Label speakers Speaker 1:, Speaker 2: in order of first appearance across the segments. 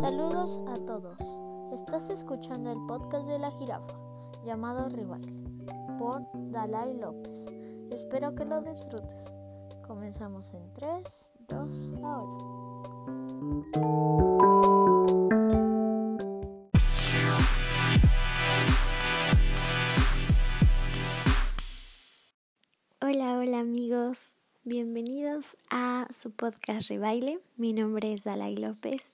Speaker 1: Saludos a todos. Estás escuchando el podcast de la jirafa llamado Rival por Dalai López. Espero que lo disfrutes. Comenzamos en 3, 2, ahora.
Speaker 2: Hola, hola amigos, bienvenidos a su podcast Rebaile. Mi nombre es Dalai López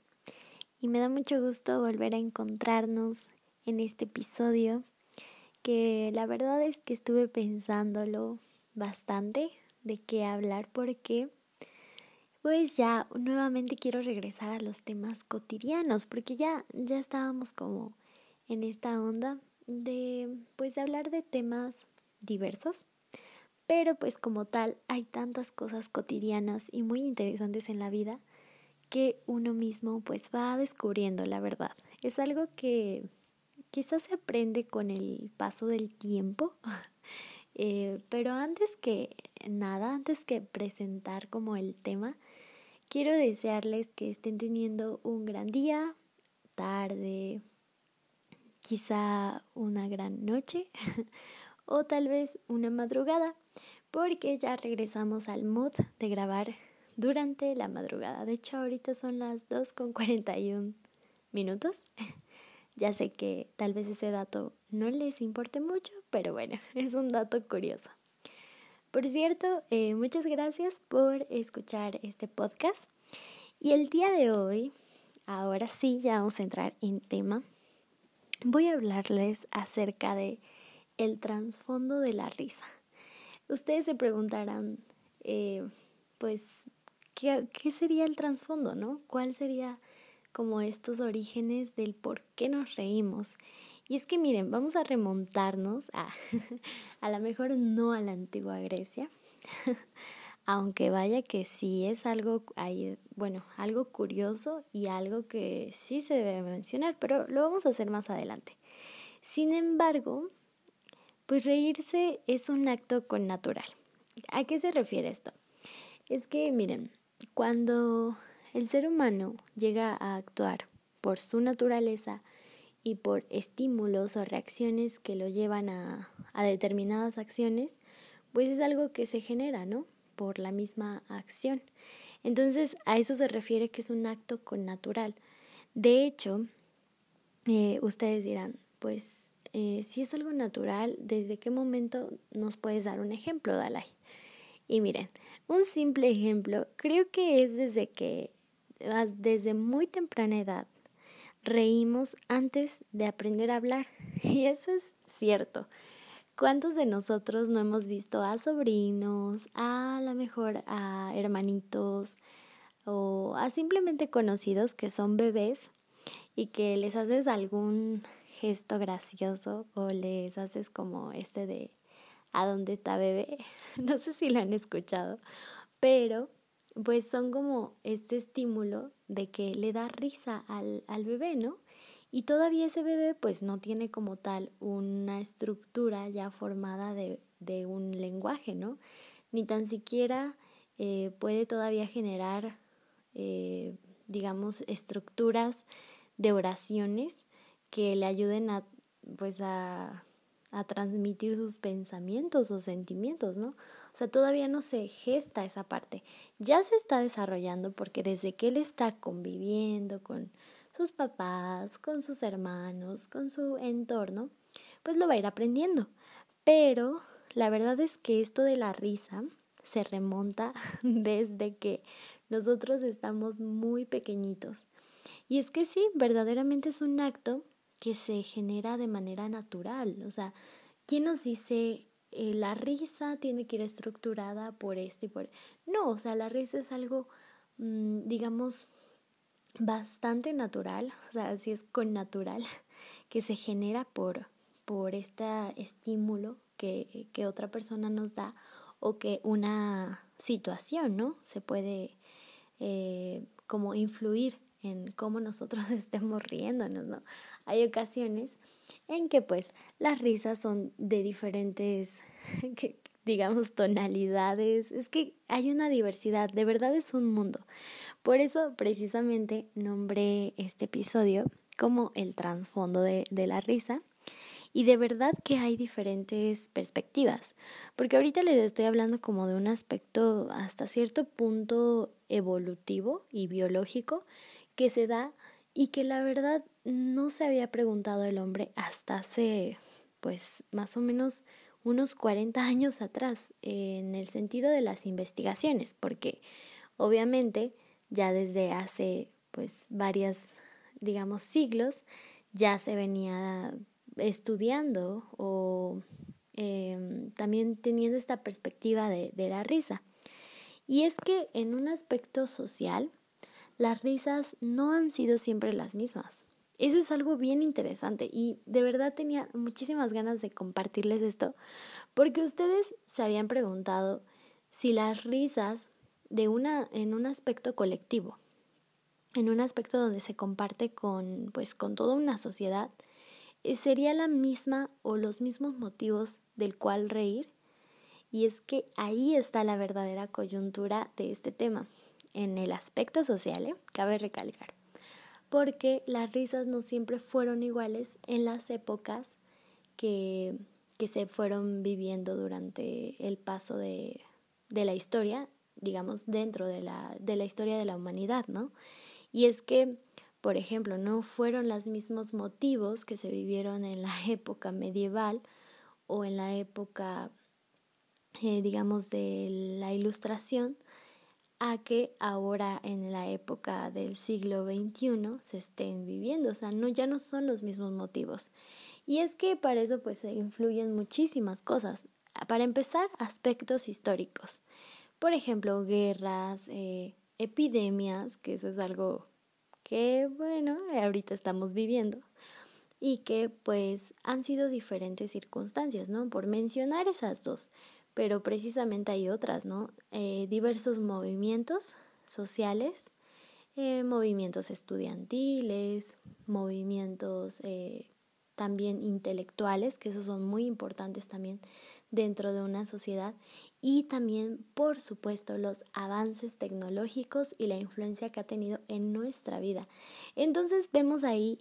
Speaker 2: y me da mucho gusto volver a encontrarnos en este episodio que la verdad es que estuve pensándolo bastante de qué hablar porque pues ya nuevamente quiero regresar a los temas cotidianos porque ya ya estábamos como en esta onda de pues de hablar de temas diversos pero pues como tal hay tantas cosas cotidianas y muy interesantes en la vida que uno mismo pues va descubriendo la verdad. Es algo que quizás se aprende con el paso del tiempo, eh, pero antes que nada, antes que presentar como el tema, quiero desearles que estén teniendo un gran día, tarde, quizá una gran noche o tal vez una madrugada, porque ya regresamos al mood de grabar durante la madrugada. De hecho, ahorita son las 2 con 41 minutos. ya sé que tal vez ese dato no les importe mucho, pero bueno, es un dato curioso. Por cierto, eh, muchas gracias por escuchar este podcast. Y el día de hoy, ahora sí, ya vamos a entrar en tema. Voy a hablarles acerca de el trasfondo de la risa. Ustedes se preguntarán, eh, pues, ¿qué, ¿qué sería el trasfondo, no? ¿Cuál sería como estos orígenes del por qué nos reímos? Y es que miren, vamos a remontarnos a, a lo mejor no a la antigua Grecia, aunque vaya que sí es algo, ahí, bueno, algo curioso y algo que sí se debe mencionar, pero lo vamos a hacer más adelante. Sin embargo, pues reírse es un acto con natural. ¿A qué se refiere esto? Es que, miren, cuando el ser humano llega a actuar por su naturaleza y por estímulos o reacciones que lo llevan a, determinadas acciones, pues es algo que se genera, ¿no? Por la misma acción. Entonces, a eso se refiere que es un acto con natural. De hecho, eh, ustedes dirán, pues eh, si es algo natural, ¿desde qué momento nos puedes dar un ejemplo, Dalai? Y miren, un simple ejemplo, creo que es desde que, ah, desde muy temprana edad, reímos antes de aprender a hablar. Y eso es cierto. ¿Cuántos de nosotros no hemos visto a sobrinos, a lo mejor a hermanitos o a simplemente conocidos que son bebés y que les haces algún gesto gracioso o les haces como este de ¿a dónde está bebé? No sé si lo han escuchado, pero pues son como este estímulo de que le da risa al, al bebé, ¿no? Y todavía ese bebé pues no tiene como tal una estructura ya formada de, de un lenguaje, ¿no? Ni tan siquiera eh, puede todavía generar, eh, digamos, estructuras de oraciones que le ayuden a, pues a, a transmitir sus pensamientos o sentimientos, ¿no? O sea, todavía no se gesta esa parte. Ya se está desarrollando porque desde que él está conviviendo con sus papás, con sus hermanos, con su entorno, pues lo va a ir aprendiendo. Pero la verdad es que esto de la risa se remonta desde que nosotros estamos muy pequeñitos. Y es que sí, verdaderamente es un acto que se genera de manera natural. O sea, ¿quién nos dice eh, la risa tiene que ir estructurada por esto y por... No, o sea, la risa es algo, mm, digamos, bastante natural, o sea, así es con natural, que se genera por, por este estímulo que, que otra persona nos da o que una situación, ¿no? Se puede eh, como influir en cómo nosotros estemos riéndonos, ¿no? Hay ocasiones en que pues las risas son de diferentes, digamos, tonalidades. Es que hay una diversidad, de verdad es un mundo. Por eso precisamente nombré este episodio como el trasfondo de, de la risa. Y de verdad que hay diferentes perspectivas, porque ahorita les estoy hablando como de un aspecto hasta cierto punto evolutivo y biológico que se da y que la verdad no se había preguntado el hombre hasta hace pues más o menos unos 40 años atrás en el sentido de las investigaciones, porque obviamente ya desde hace pues varias digamos siglos ya se venía estudiando o em, también teniendo esta perspectiva de, de la risa. Y es que en un aspecto social, las risas no han sido siempre las mismas. Eso es algo bien interesante y de verdad tenía muchísimas ganas de compartirles esto porque ustedes se habían preguntado si las risas de una en un aspecto colectivo, en un aspecto donde se comparte con pues con toda una sociedad, eh, sería la misma o los mismos motivos del cual reír. Y es que ahí está la verdadera coyuntura de este tema, en el aspecto social, ¿eh? cabe recalcar porque las risas no siempre fueron iguales en las épocas que, que se fueron viviendo durante el paso de, de la historia, digamos, dentro de la, de la historia de la humanidad, ¿no? Y es que, por ejemplo, no fueron los mismos motivos que se vivieron en la época medieval o en la época, eh, digamos, de la ilustración, a que ahora en la época del siglo XXI se estén viviendo, o sea, no, ya no son los mismos motivos. Y es que para eso pues se influyen muchísimas cosas. Para empezar, aspectos históricos. Por ejemplo, guerras, eh, epidemias, que eso es algo que, bueno, ahorita estamos viviendo y que pues han sido diferentes circunstancias, ¿no? Por mencionar esas dos pero precisamente hay otras, ¿no? Eh, diversos movimientos sociales, eh, movimientos estudiantiles, movimientos eh, también intelectuales, que esos son muy importantes también dentro de una sociedad, y también, por supuesto, los avances tecnológicos y la influencia que ha tenido en nuestra vida. Entonces vemos ahí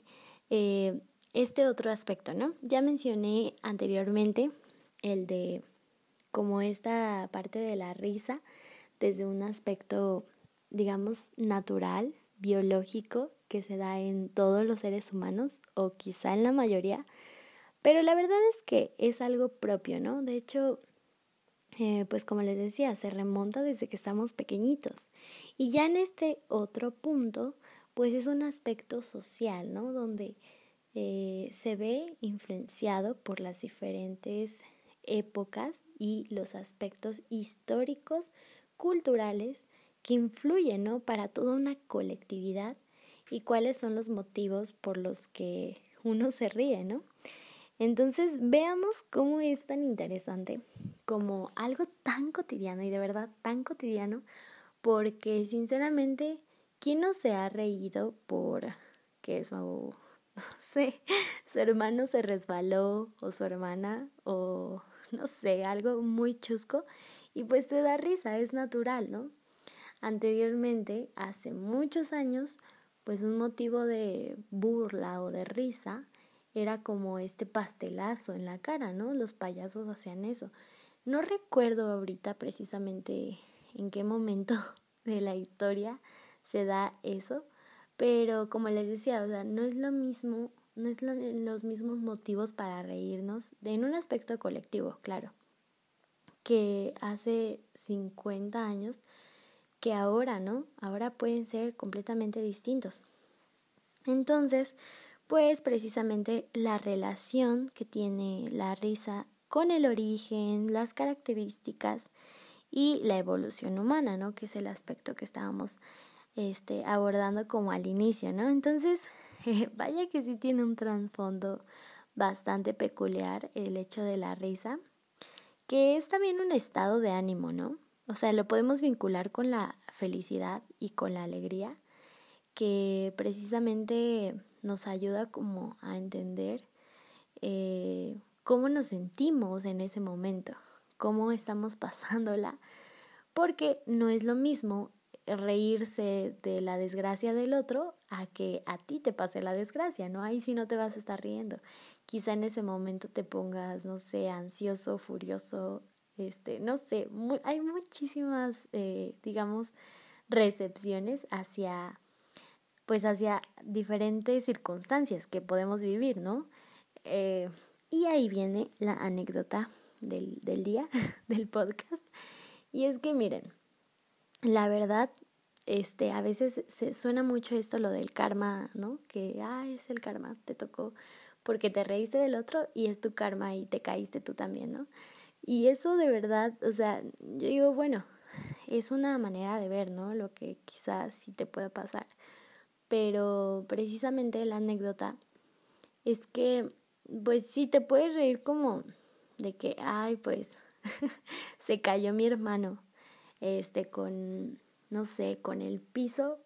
Speaker 2: este otro aspecto, ¿no? Ya mencioné anteriormente el de como esta parte de la risa desde un aspecto, digamos, natural, biológico, que se da en todos los seres humanos o quizá en la mayoría, pero la verdad es que es algo propio, ¿no? De hecho, eh, pues como les decía, se remonta desde que estamos pequeñitos. Y ya en este otro punto, pues es un aspecto social, ¿no? Donde eh, se ve influenciado por las diferentes épocas y los aspectos históricos, culturales que influyen ¿no? para toda una colectividad y cuáles son los motivos por los que uno se ríe, ¿no? Entonces veamos cómo es tan interesante como algo tan cotidiano y de verdad tan cotidiano porque sinceramente, ¿quién no se ha reído por que su, no sé, su hermano se resbaló o su hermana o no sé, algo muy chusco y pues te da risa, es natural, ¿no? Anteriormente, hace muchos años, pues un motivo de burla o de risa era como este pastelazo en la cara, ¿no? Los payasos hacían eso. No recuerdo ahorita precisamente en qué momento de la historia se da eso, pero como les decía, o sea, no es lo mismo no es los mismos motivos para reírnos, en un aspecto colectivo, claro, que hace 50 años, que ahora, ¿no? Ahora pueden ser completamente distintos. Entonces, pues precisamente la relación que tiene la risa con el origen, las características y la evolución humana, ¿no? Que es el aspecto que estábamos este, abordando como al inicio, ¿no? Entonces, vaya que sí tiene un trasfondo bastante peculiar el hecho de la risa, que es también un estado de ánimo, ¿no? O sea, lo podemos vincular con la felicidad y con la alegría, que precisamente nos ayuda como a entender eh, cómo nos sentimos en ese momento, cómo estamos pasándola, porque no es lo mismo reírse de la desgracia del otro a que a ti te pase la desgracia, ¿no? Ahí sí no te vas a estar riendo. Quizá en ese momento te pongas, no sé, ansioso, furioso, este, no sé, hay muchísimas, eh, digamos, recepciones hacia, pues hacia diferentes circunstancias que podemos vivir, ¿no? Eh, y ahí viene la anécdota del, del día, del podcast. Y es que miren, la verdad, este, a veces se suena mucho esto lo del karma, ¿no? Que, ah, es el karma, te tocó porque te reíste del otro y es tu karma y te caíste tú también, ¿no? Y eso de verdad, o sea, yo digo, bueno, es una manera de ver, ¿no? Lo que quizás sí te pueda pasar. Pero precisamente la anécdota es que, pues sí te puedes reír como de que, ay, pues se cayó mi hermano, este, con, no sé, con el piso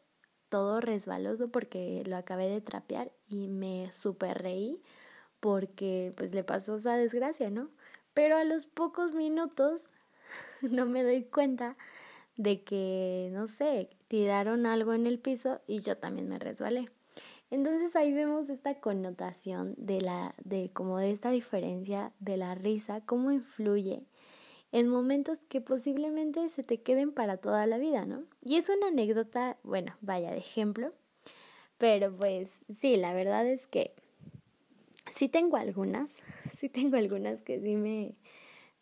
Speaker 2: todo resbaloso porque lo acabé de trapear y me super reí porque pues le pasó esa desgracia, ¿no? Pero a los pocos minutos no me doy cuenta de que, no sé, tiraron algo en el piso y yo también me resbalé. Entonces ahí vemos esta connotación de la, de como de esta diferencia de la risa, cómo influye en momentos que posiblemente se te queden para toda la vida, ¿no? Y es una anécdota, bueno, vaya de ejemplo, pero pues sí, la verdad es que sí tengo algunas, sí tengo algunas que sí me,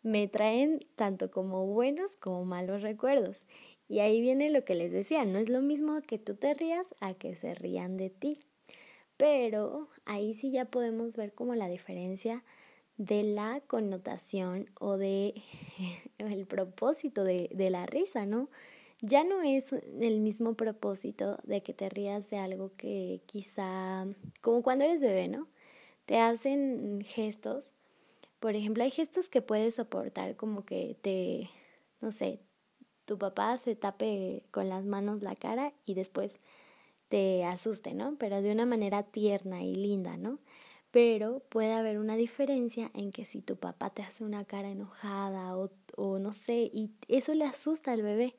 Speaker 2: me traen tanto como buenos como malos recuerdos. Y ahí viene lo que les decía, no es lo mismo que tú te rías a que se rían de ti. Pero ahí sí ya podemos ver como la diferencia de la connotación o de el propósito de, de la risa, ¿no? Ya no es el mismo propósito de que te rías de algo que quizá, como cuando eres bebé, ¿no? Te hacen gestos. Por ejemplo, hay gestos que puedes soportar como que te, no sé, tu papá se tape con las manos la cara y después te asuste, ¿no? Pero de una manera tierna y linda, ¿no? Pero puede haber una diferencia en que si tu papá te hace una cara enojada o, o no sé, y eso le asusta al bebé.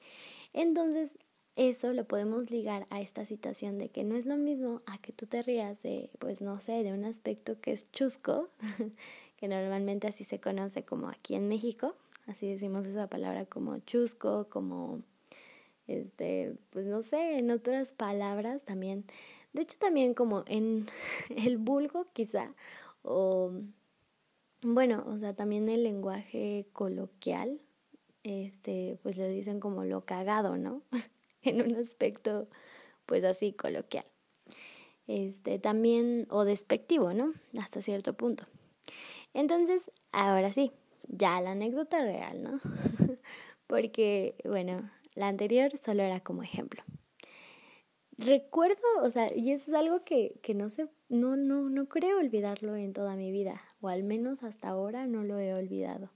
Speaker 2: Entonces, eso lo podemos ligar a esta situación de que no es lo mismo a que tú te rías de, pues no sé, de un aspecto que es chusco, que normalmente así se conoce como aquí en México, así decimos esa palabra como chusco, como, este, pues no sé, en otras palabras también de hecho, también como en el vulgo quizá, o bueno, o sea, también el lenguaje coloquial, este, pues le dicen como lo cagado, ¿no? en un aspecto, pues así, coloquial. Este, también, o despectivo, ¿no? Hasta cierto punto. Entonces, ahora sí, ya la anécdota real, ¿no? Porque, bueno, la anterior solo era como ejemplo recuerdo, o sea, y eso es algo que, que no sé, no, no, no creo olvidarlo en toda mi vida, o al menos hasta ahora no lo he olvidado.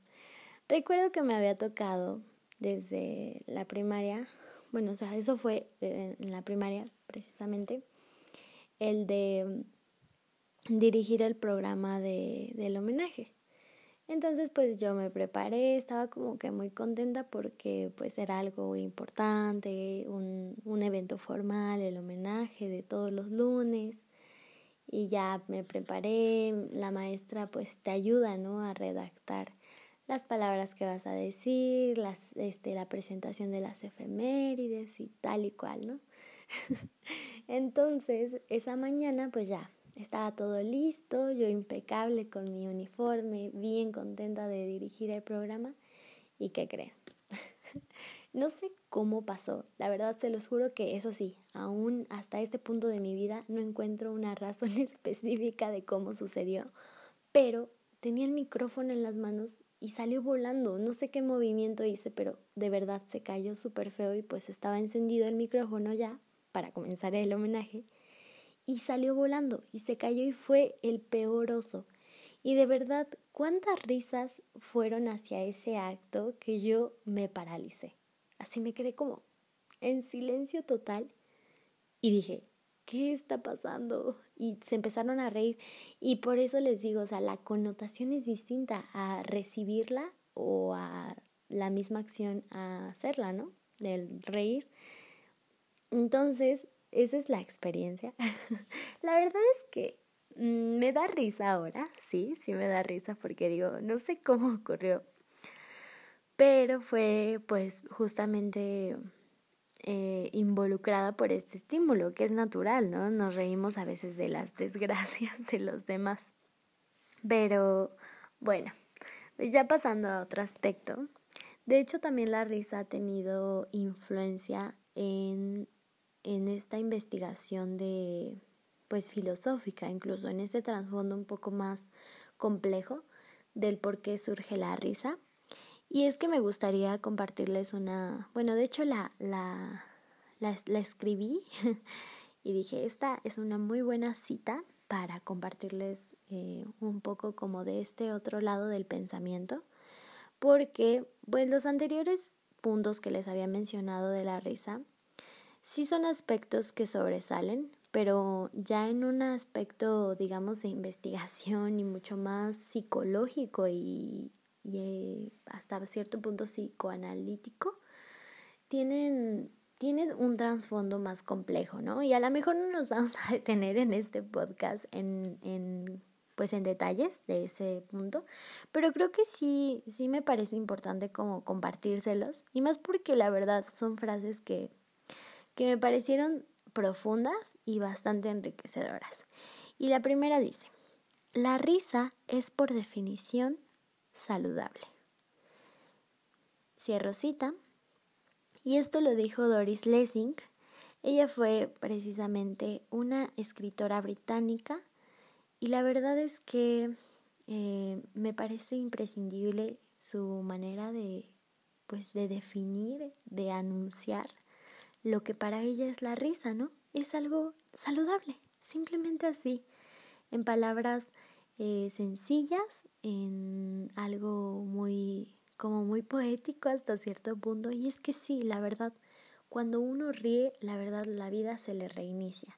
Speaker 2: Recuerdo que me había tocado desde la primaria, bueno, o sea, eso fue en la primaria precisamente, el de dirigir el programa de, del homenaje. Entonces pues yo me preparé, estaba como que muy contenta porque pues era algo importante, un, un evento formal, el homenaje de todos los lunes y ya me preparé, la maestra pues te ayuda, ¿no? A redactar las palabras que vas a decir, las, este, la presentación de las efemérides y tal y cual, ¿no? Entonces, esa mañana pues ya estaba todo listo, yo impecable con mi uniforme, bien contenta de dirigir el programa. ¿Y qué creen? no sé cómo pasó, la verdad se los juro que eso sí, aún hasta este punto de mi vida no encuentro una razón específica de cómo sucedió, pero tenía el micrófono en las manos y salió volando, no sé qué movimiento hice, pero de verdad se cayó súper feo y pues estaba encendido el micrófono ya para comenzar el homenaje y salió volando y se cayó y fue el peor oso. Y de verdad, cuántas risas fueron hacia ese acto que yo me paralicé. Así me quedé como en silencio total y dije, ¿qué está pasando? Y se empezaron a reír. Y por eso les digo, o sea, la connotación es distinta a recibirla o a la misma acción a hacerla, ¿no? Del reír. Entonces, esa es la experiencia. la verdad es que mm, me da risa ahora, sí, sí me da risa porque digo, no sé cómo ocurrió, pero fue pues justamente eh, involucrada por este estímulo, que es natural, ¿no? Nos reímos a veces de las desgracias de los demás. Pero bueno, ya pasando a otro aspecto, de hecho también la risa ha tenido influencia en, en esta investigación de pues filosófica, incluso en este trasfondo un poco más complejo del por qué surge la risa. Y es que me gustaría compartirles una, bueno, de hecho la, la, la, escribí y dije, esta es una muy buena cita para compartirles eh, un poco como de este otro lado del pensamiento, porque pues los anteriores puntos que les había mencionado de la risa, sí son aspectos que sobresalen, pero ya en un aspecto, digamos, de investigación y mucho más psicológico y, y eh, hasta cierto punto psicoanalítico, tienen, tienen un trasfondo más complejo, ¿no? Y a lo mejor no nos vamos a detener en este podcast en, en pues en detalles de ese punto, pero creo que sí, sí me parece importante como compartírselos, y más porque la verdad son frases que, que me parecieron profundas y bastante enriquecedoras. Y la primera dice, la risa es por definición saludable. Cierro cita. Y esto lo dijo Doris Lessing. Ella fue precisamente una escritora británica y la verdad es que eh, me parece imprescindible su manera de pues de definir, de anunciar lo que para ella es la risa, ¿no? Es algo saludable, simplemente así, en palabras eh, sencillas, en algo muy, como muy poético hasta cierto punto. Y es que sí, la verdad, cuando uno ríe, la verdad la vida se le reinicia.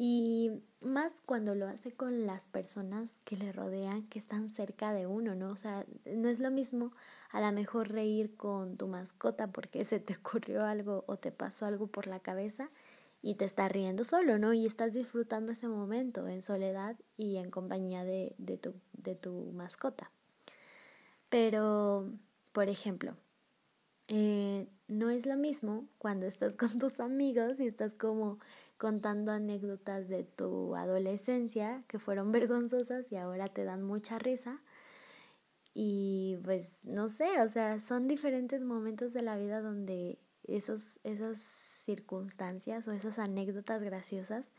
Speaker 2: Y más cuando lo hace con las personas que le rodean, que están cerca de uno, ¿no? O sea, no es lo mismo a lo mejor reír con tu mascota porque se te ocurrió algo o te pasó algo por la cabeza y te estás riendo solo, ¿no? Y estás disfrutando ese momento en soledad y en compañía de, de, tu, de tu mascota. Pero, por ejemplo, eh, no es lo mismo cuando estás con tus amigos y estás como contando anécdotas de tu adolescencia que fueron vergonzosas y ahora te dan mucha risa. Y pues no sé, o sea, son diferentes momentos de la vida donde esos, esas circunstancias o esas anécdotas graciosas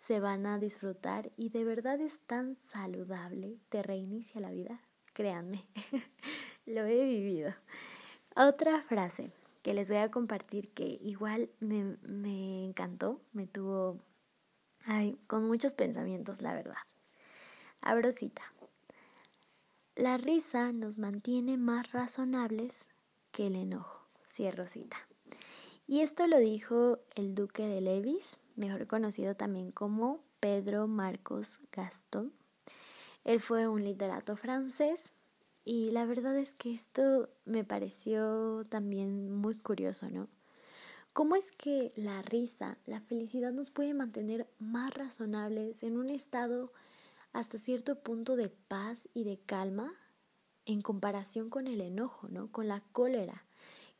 Speaker 2: se van a disfrutar y de verdad es tan saludable, te reinicia la vida, créanme, lo he vivido. Otra frase que les voy a compartir que igual me, me encantó, me tuvo ay, con muchos pensamientos, la verdad. Abro cita. La risa nos mantiene más razonables que el enojo. Cierro cita. Y esto lo dijo el duque de Levis, mejor conocido también como Pedro Marcos Gaston. Él fue un literato francés y la verdad es que esto me pareció también muy curioso, ¿no? ¿Cómo es que la risa, la felicidad nos puede mantener más razonables en un estado hasta cierto punto de paz y de calma en comparación con el enojo, ¿no? Con la cólera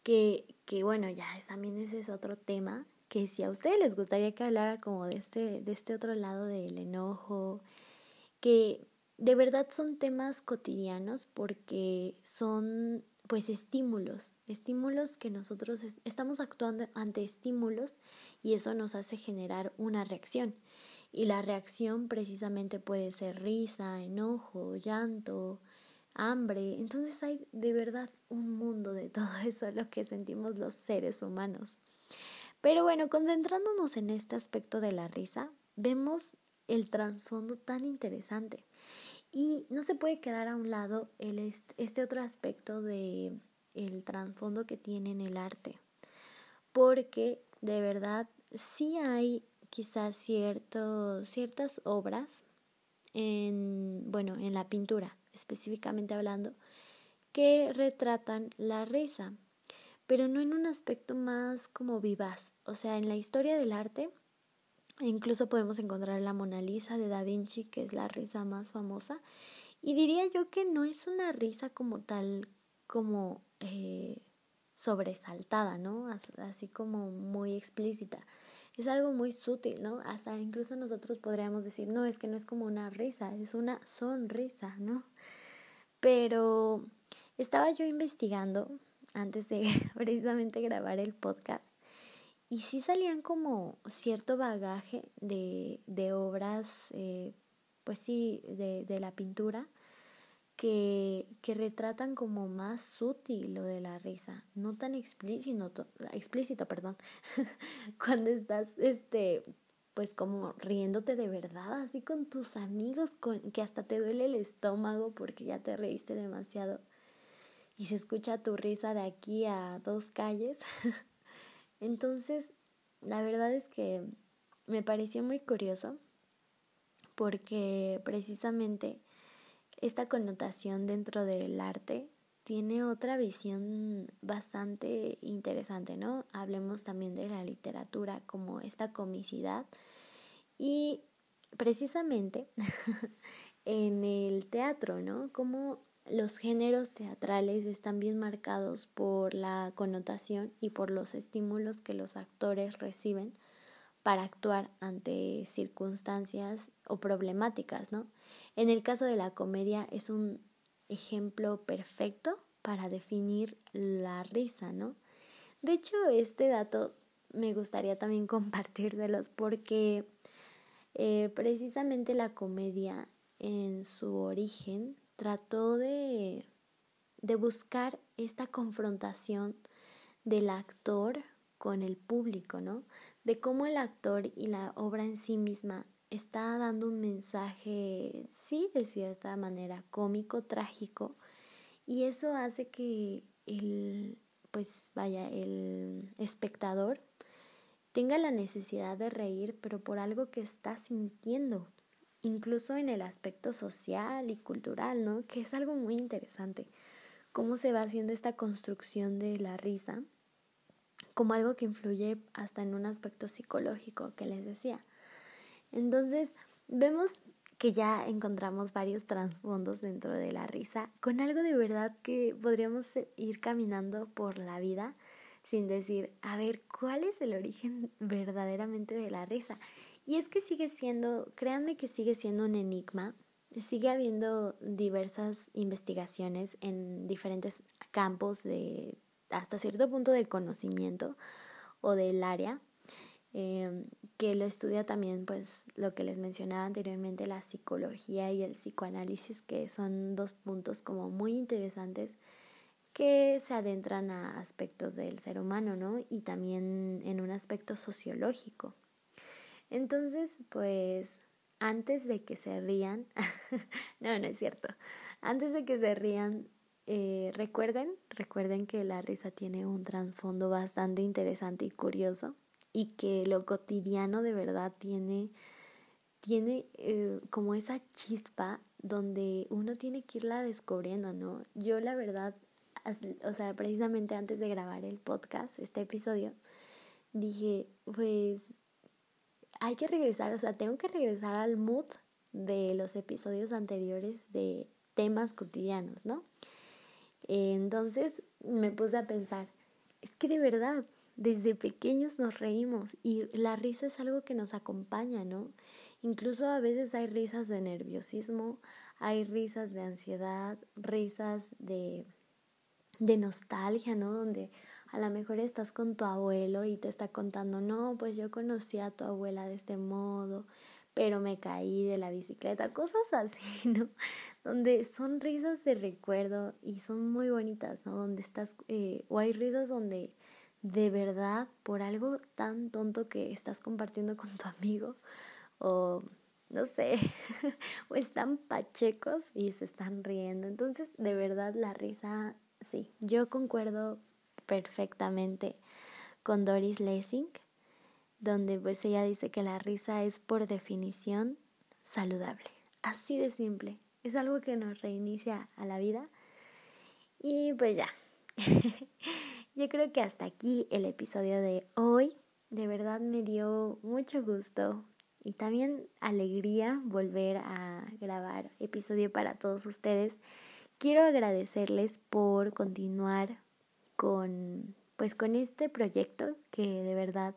Speaker 2: que, que bueno, ya también ese es otro tema, que si a ustedes les gustaría que hablara como de este, de este otro lado del enojo, que de verdad son temas cotidianos porque son pues estímulos, estímulos que nosotros estamos actuando ante estímulos y eso nos hace generar una reacción. Y la reacción precisamente puede ser risa, enojo, llanto, hambre. Entonces hay de verdad un mundo de todo eso, lo que sentimos los seres humanos. Pero bueno, concentrándonos en este aspecto de la risa, vemos el trasfondo tan interesante. Y no se puede quedar a un lado el este otro aspecto de el trasfondo que tiene en el arte. Porque de verdad sí hay quizás cierto, ciertas obras en, bueno, en la pintura específicamente hablando, que retratan la risa, pero no en un aspecto más como vivaz. O sea, en la historia del arte, incluso podemos encontrar la Mona Lisa de Da Vinci, que es la risa más famosa, y diría yo que no es una risa como tal, como eh, sobresaltada, ¿no? Así como muy explícita. Es algo muy sutil, ¿no? Hasta incluso nosotros podríamos decir, no, es que no es como una risa, es una sonrisa, ¿no? Pero estaba yo investigando antes de precisamente grabar el podcast y sí salían como cierto bagaje de, de obras, eh, pues sí, de, de la pintura que, que, retratan como más sutil lo de la risa, no tan explícito, explícito, perdón, cuando estás, este, pues como riéndote de verdad, así con tus amigos, con, que hasta te duele el estómago porque ya te reíste demasiado y se escucha tu risa de aquí a dos calles. Entonces, la verdad es que me pareció muy curioso porque precisamente esta connotación dentro del arte tiene otra visión bastante interesante, ¿no? Hablemos también de la literatura como esta comicidad y precisamente en el teatro, ¿no? Como los géneros teatrales están bien marcados por la connotación y por los estímulos que los actores reciben para actuar ante circunstancias o problemáticas, ¿no? En el caso de la comedia es un ejemplo perfecto para definir la risa, ¿no? De hecho, este dato me gustaría también compartírselos porque eh, precisamente la comedia en su origen trató de, de buscar esta confrontación del actor con el público, ¿no? De cómo el actor y la obra en sí misma está dando un mensaje, sí, de cierta manera cómico, trágico, y eso hace que el, pues vaya, el espectador tenga la necesidad de reír, pero por algo que está sintiendo, incluso en el aspecto social y cultural, ¿no? Que es algo muy interesante, cómo se va haciendo esta construcción de la risa como algo que influye hasta en un aspecto psicológico que les decía. Entonces, vemos que ya encontramos varios trasfondos dentro de la risa, con algo de verdad que podríamos ir caminando por la vida sin decir, a ver, ¿cuál es el origen verdaderamente de la risa? Y es que sigue siendo, créanme que sigue siendo un enigma, sigue habiendo diversas investigaciones en diferentes campos de hasta cierto punto del conocimiento o del área, em, que lo estudia también, pues lo que les mencionaba anteriormente, la psicología y el psicoanálisis, que son dos puntos como muy interesantes que se adentran a aspectos del ser humano, ¿no? Y también en un aspecto sociológico. Entonces, pues, antes de que se rían, no, no es cierto, antes de que se rían, eh, recuerden, recuerden que la risa tiene un trasfondo bastante interesante y curioso y que lo cotidiano de verdad tiene, tiene eh, como esa chispa donde uno tiene que irla descubriendo, ¿no? Yo la verdad, o sea, precisamente antes de grabar el podcast, este episodio, dije, pues hay que regresar, o sea, tengo que regresar al mood de los episodios anteriores de temas cotidianos, ¿no? Entonces me puse a pensar, es que de verdad, desde pequeños nos reímos y la risa es algo que nos acompaña, ¿no? Incluso a veces hay risas de nerviosismo, hay risas de ansiedad, risas de, nostalgia, ¿no? Donde a lo mejor estás con tu abuelo y te está contando, no, pues yo conocí a tu abuela de este modo, pero me caí de la bicicleta, cosas así, ¿no? Donde son risas de recuerdo y son muy bonitas, ¿no? Donde estás, eh, o hay risas donde de verdad por algo tan tonto que estás compartiendo con tu amigo o no sé, o están pachecos y se están riendo. Entonces, de verdad la risa, sí, yo concuerdo perfectamente con Doris Lessing donde pues ella dice que la risa es por definición saludable. Así de simple. Es algo que nos reinicia a la vida Y pues ya. Yo creo que hasta aquí el episodio de hoy. De verdad me dio mucho gusto y también alegría volver a grabar episodio para todos ustedes. Quiero agradecerles por continuar con pues con este proyecto que de verdad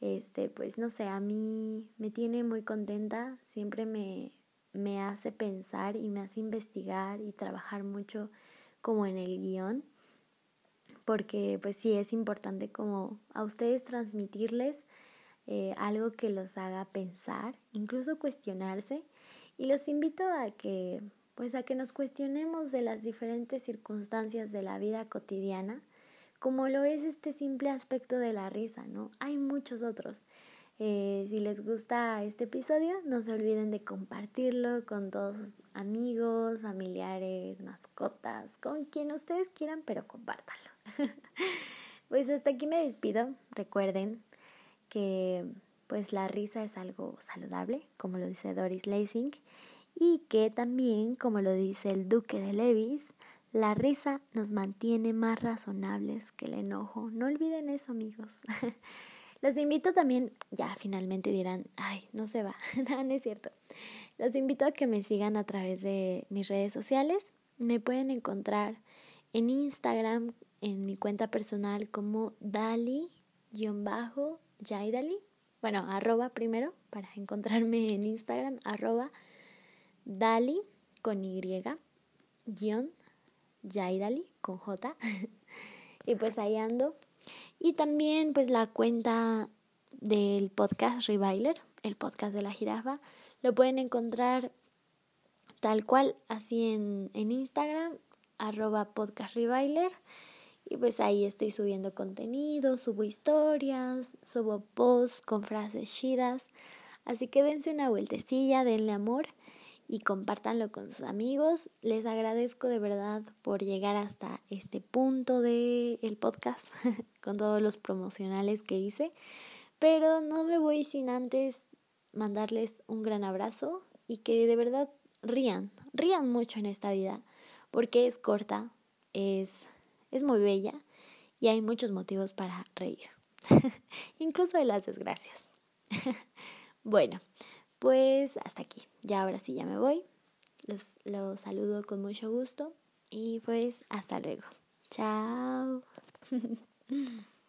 Speaker 2: este pues no sé, a mí me tiene muy contenta, siempre me me hace pensar y me hace investigar y trabajar mucho como en el guion porque pues sí es importante como a ustedes transmitirles eh, algo que los haga pensar, incluso cuestionarse y los invito a que pues a que nos cuestionemos de las diferentes circunstancias de la vida cotidiana, como lo es este simple aspecto de la risa, ¿no? Hay muchos otros. Eh, si les gusta este episodio, no se olviden de compartirlo con todos sus amigos, familiares, mascotas, con quien ustedes quieran, pero compártanlo. pues hasta aquí me despido. Recuerden que pues la risa es algo saludable, como lo dice Doris Lessing, y que también, como lo dice el duque de Levis, la risa nos mantiene más razonables que el enojo. No olviden eso, amigos. Los invito también, ya finalmente dirán, ay, no se va, no, no es cierto. Los invito a que me sigan a través de mis redes sociales. Me pueden encontrar en Instagram, en mi cuenta personal como Dali-Yaidali. Bueno, arroba primero para encontrarme en Instagram, arroba Dali con Y, guion Yaidali con J. y pues ahí ando y también pues la cuenta del podcast Reviler, el podcast de la jirafa, lo pueden encontrar tal cual, así en, en Instagram, arroba podcast Reviler. Y pues ahí estoy subiendo contenido, subo historias, subo posts con frases chidas. Así que dense una vueltecilla, denle amor y compártanlo con sus amigos. Les agradezco de verdad por llegar hasta este punto del el podcast con todos los promocionales que hice. Pero no me voy sin antes mandarles un gran abrazo y que de verdad rían, rían mucho en esta vida porque es corta, es, es muy bella y hay muchos motivos para reír, incluso de las desgracias. bueno, pues hasta aquí. Ya ahora sí ya me voy. Los, los saludo con mucho gusto y pues hasta luego. Chao.